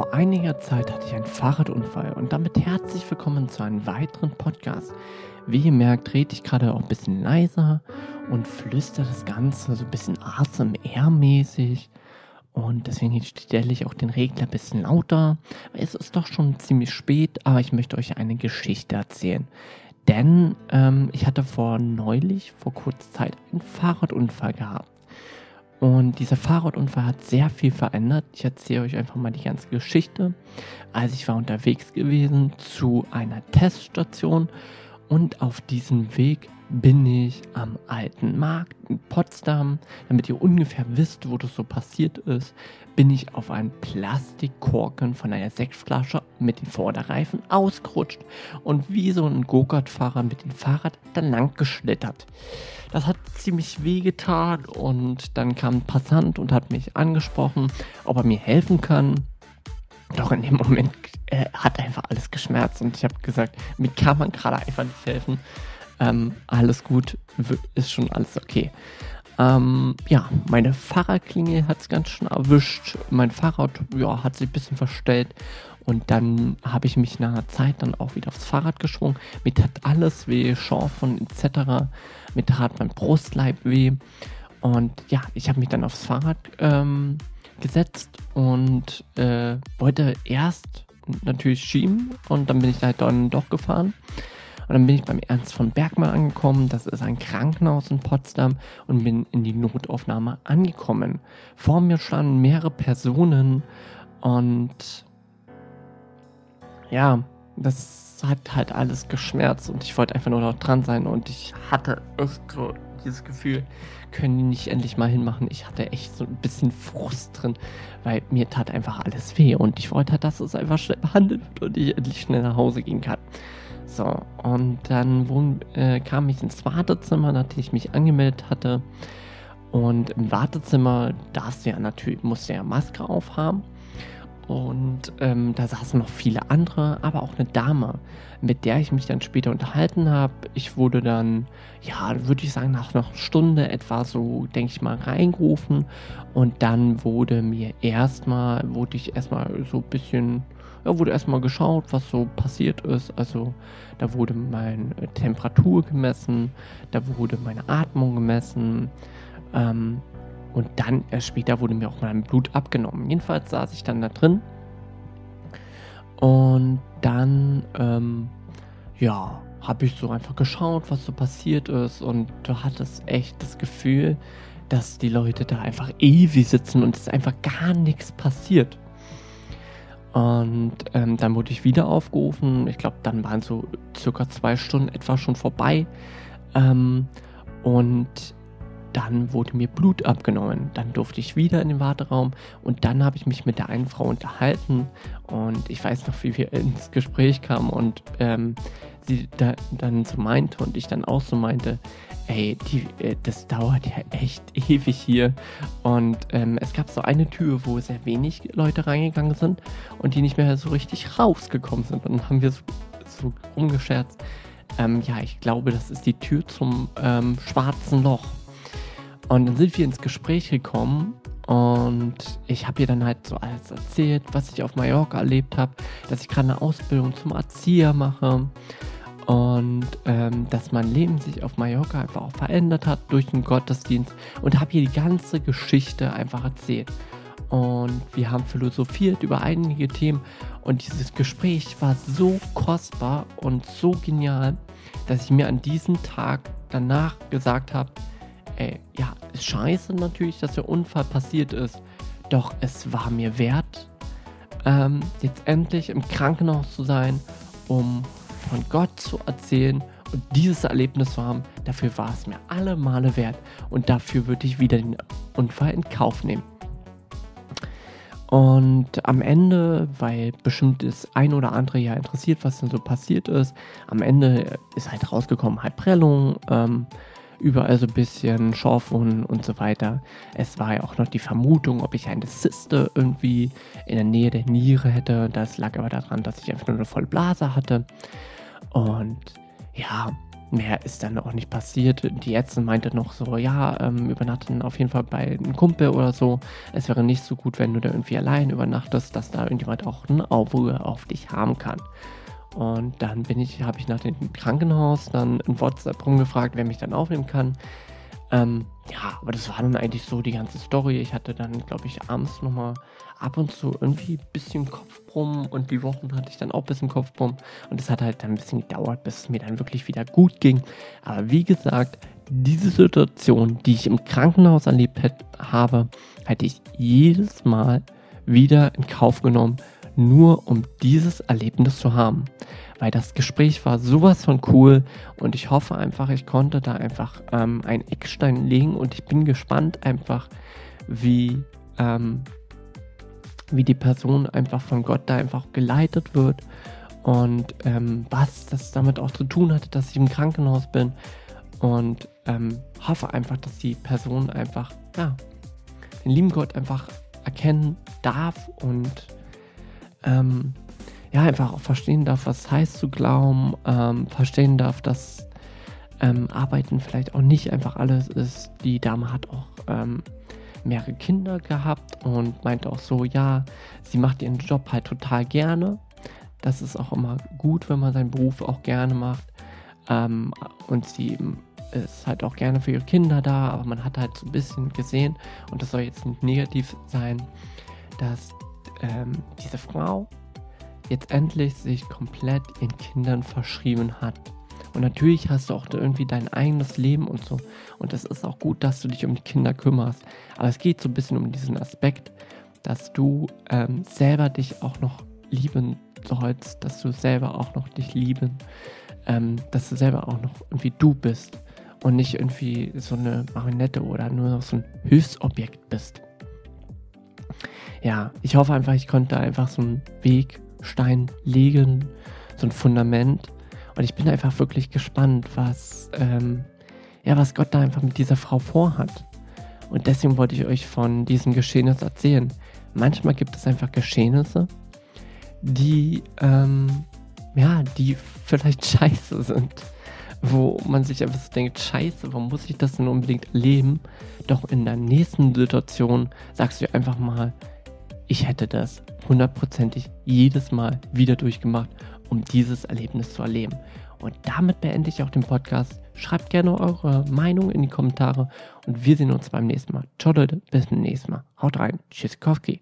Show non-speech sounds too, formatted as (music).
Vor einiger Zeit hatte ich einen Fahrradunfall und damit herzlich willkommen zu einem weiteren Podcast. Wie ihr merkt, rede ich gerade auch ein bisschen leiser und flüstere das Ganze so ein bisschen ASMR-mäßig. Und deswegen stelle ich auch den Regler ein bisschen lauter. Es ist doch schon ziemlich spät, aber ich möchte euch eine Geschichte erzählen. Denn ähm, ich hatte vor neulich, vor kurzer Zeit, einen Fahrradunfall gehabt. Und dieser Fahrradunfall hat sehr viel verändert. Ich erzähle euch einfach mal die ganze Geschichte. Also ich war unterwegs gewesen zu einer Teststation und auf diesem Weg bin ich am alten Markt in Potsdam. Damit ihr ungefähr wisst, wo das so passiert ist, bin ich auf einen Plastikkorken von einer Sektflasche mit den Vorderreifen ausgerutscht und wie so ein Go-Kart-Fahrer mit dem Fahrrad dann lang geschlittert. Das hat ziemlich weh getan und dann kam ein Passant und hat mich angesprochen, ob er mir helfen kann. Doch in dem Moment äh, hat einfach alles geschmerzt und ich habe gesagt, mir kann man gerade einfach nicht helfen. Ähm, alles gut, ist schon alles okay. Ähm, ja, meine Fahrradklinge hat es ganz schön erwischt. Mein Fahrrad ja, hat sich ein bisschen verstellt. Und dann habe ich mich nach einer Zeit dann auch wieder aufs Fahrrad geschwungen. Mir tat alles weh, Schorfen etc. Mir tat mein Brustleib weh. Und ja, ich habe mich dann aufs Fahrrad ähm, gesetzt und äh, wollte erst natürlich schieben und dann bin ich halt dann doch gefahren. Und dann bin ich beim Ernst von Bergmann angekommen. Das ist ein Krankenhaus in Potsdam und bin in die Notaufnahme angekommen. Vor mir standen mehrere Personen und ja, das hat halt alles geschmerzt und ich wollte einfach nur dort dran sein und ich hatte echt so dieses Gefühl, können die nicht endlich mal hinmachen. Ich hatte echt so ein bisschen Frust drin, weil mir tat einfach alles weh und ich wollte halt, dass es einfach schnell behandelt wird und ich endlich schnell nach Hause gehen kann. So, und dann wohn, äh, kam ich ins Wartezimmer, nachdem ich mich angemeldet hatte. Und im Wartezimmer darfst du ja natürlich, musst du ja Maske aufhaben. Und ähm, da saßen noch viele andere, aber auch eine Dame, mit der ich mich dann später unterhalten habe. Ich wurde dann, ja, würde ich sagen, nach einer Stunde etwa so, denke ich mal, reingerufen. Und dann wurde mir erstmal, wurde ich erstmal so ein bisschen ja, wurde erstmal geschaut, was so passiert ist. Also da wurde meine Temperatur gemessen, da wurde meine Atmung gemessen. Ähm, und dann erst später wurde mir auch mein Blut abgenommen. Jedenfalls saß ich dann da drin. Und dann, ähm, ja, habe ich so einfach geschaut, was so passiert ist. Und du hattest echt das Gefühl, dass die Leute da einfach ewig sitzen und es einfach gar nichts passiert. Und ähm, dann wurde ich wieder aufgerufen. Ich glaube, dann waren so circa zwei Stunden etwa schon vorbei. Ähm, und dann wurde mir Blut abgenommen. Dann durfte ich wieder in den Warteraum und dann habe ich mich mit der einen Frau unterhalten und ich weiß noch, wie wir ins Gespräch kamen und ähm, sie da, dann so meinte und ich dann auch so meinte, ey, die, äh, das dauert ja echt (laughs) ewig hier. Und ähm, es gab so eine Tür, wo sehr wenig Leute reingegangen sind und die nicht mehr so richtig rausgekommen sind. Und dann haben wir so, so rumgescherzt. Ähm, ja, ich glaube, das ist die Tür zum ähm, schwarzen Loch. Und dann sind wir ins Gespräch gekommen und ich habe ihr dann halt so alles erzählt, was ich auf Mallorca erlebt habe, dass ich gerade eine Ausbildung zum Erzieher mache und ähm, dass mein Leben sich auf Mallorca einfach auch verändert hat durch den Gottesdienst und habe ihr die ganze Geschichte einfach erzählt. Und wir haben philosophiert über einige Themen und dieses Gespräch war so kostbar und so genial, dass ich mir an diesem Tag danach gesagt habe, ey, ja, ist scheiße natürlich, dass der Unfall passiert ist, doch es war mir wert, ähm, jetzt endlich im Krankenhaus zu sein, um von Gott zu erzählen und dieses Erlebnis zu haben, dafür war es mir alle Male wert und dafür würde ich wieder den Unfall in Kauf nehmen. Und am Ende, weil bestimmt das ein oder andere ja interessiert, was denn so passiert ist, am Ende ist halt rausgekommen, halt Prellung, ähm, überall so ein bisschen Schorfwunden und so weiter. Es war ja auch noch die Vermutung, ob ich eine Zyste irgendwie in der Nähe der Niere hätte. Das lag aber daran, dass ich einfach nur eine volle Blase hatte. Und ja, mehr ist dann auch nicht passiert. Die Ärztin meinte noch so, ja, ähm, übernachten auf jeden Fall bei einem Kumpel oder so. Es wäre nicht so gut, wenn du da irgendwie allein übernachtest, dass da irgendjemand auch ein Auge auf dich haben kann. Und dann bin ich, habe ich nach dem Krankenhaus dann in WhatsApp rumgefragt, wer mich dann aufnehmen kann. Ähm, ja, aber das war dann eigentlich so die ganze Story. Ich hatte dann, glaube ich, abends nochmal ab und zu irgendwie ein bisschen Kopfbrummen und die Wochen hatte ich dann auch ein bisschen Kopfbrummen. Und es hat halt dann ein bisschen gedauert, bis es mir dann wirklich wieder gut ging. Aber wie gesagt, diese Situation, die ich im Krankenhaus erlebt habe, hätte ich jedes Mal wieder in Kauf genommen, nur um dieses Erlebnis zu haben. Weil das Gespräch war sowas von cool und ich hoffe einfach, ich konnte da einfach ähm, einen Eckstein legen und ich bin gespannt einfach, wie, ähm, wie die Person einfach von Gott da einfach geleitet wird und ähm, was das damit auch zu tun hatte, dass ich im Krankenhaus bin und ähm, hoffe einfach, dass die Person einfach, ja, den lieben Gott einfach erkennen darf und ähm, ja, einfach auch verstehen darf, was heißt zu glauben, ähm, verstehen darf, dass ähm, Arbeiten vielleicht auch nicht einfach alles ist. Die Dame hat auch ähm, mehrere Kinder gehabt und meinte auch so, ja, sie macht ihren Job halt total gerne. Das ist auch immer gut, wenn man seinen Beruf auch gerne macht. Ähm, und sie ist halt auch gerne für ihre Kinder da, aber man hat halt so ein bisschen gesehen, und das soll jetzt nicht negativ sein, dass ähm, diese Frau jetzt endlich sich komplett ihren Kindern verschrieben hat. Und natürlich hast du auch irgendwie dein eigenes Leben und so. Und es ist auch gut, dass du dich um die Kinder kümmerst. Aber es geht so ein bisschen um diesen Aspekt, dass du ähm, selber dich auch noch lieben sollst, dass du selber auch noch dich lieben, ähm, dass du selber auch noch irgendwie du bist und nicht irgendwie so eine Marionette oder nur noch so ein Hilfsobjekt bist ja, ich hoffe einfach, ich konnte einfach so einen Wegstein legen, so ein Fundament. Und ich bin einfach wirklich gespannt, was, ähm, ja, was Gott da einfach mit dieser Frau vorhat. Und deswegen wollte ich euch von diesem Geschehnis erzählen. Manchmal gibt es einfach Geschehnisse, die, ähm, ja, die vielleicht (laughs) scheiße sind. Wo man sich einfach so denkt, scheiße, warum muss ich das denn unbedingt erleben? Doch in der nächsten Situation sagst du einfach mal, ich hätte das hundertprozentig jedes Mal wieder durchgemacht, um dieses Erlebnis zu erleben. Und damit beende ich auch den Podcast. Schreibt gerne eure Meinung in die Kommentare und wir sehen uns beim nächsten Mal. Ciao Leute, bis zum nächsten Mal. Haut rein. Tschüssikowski.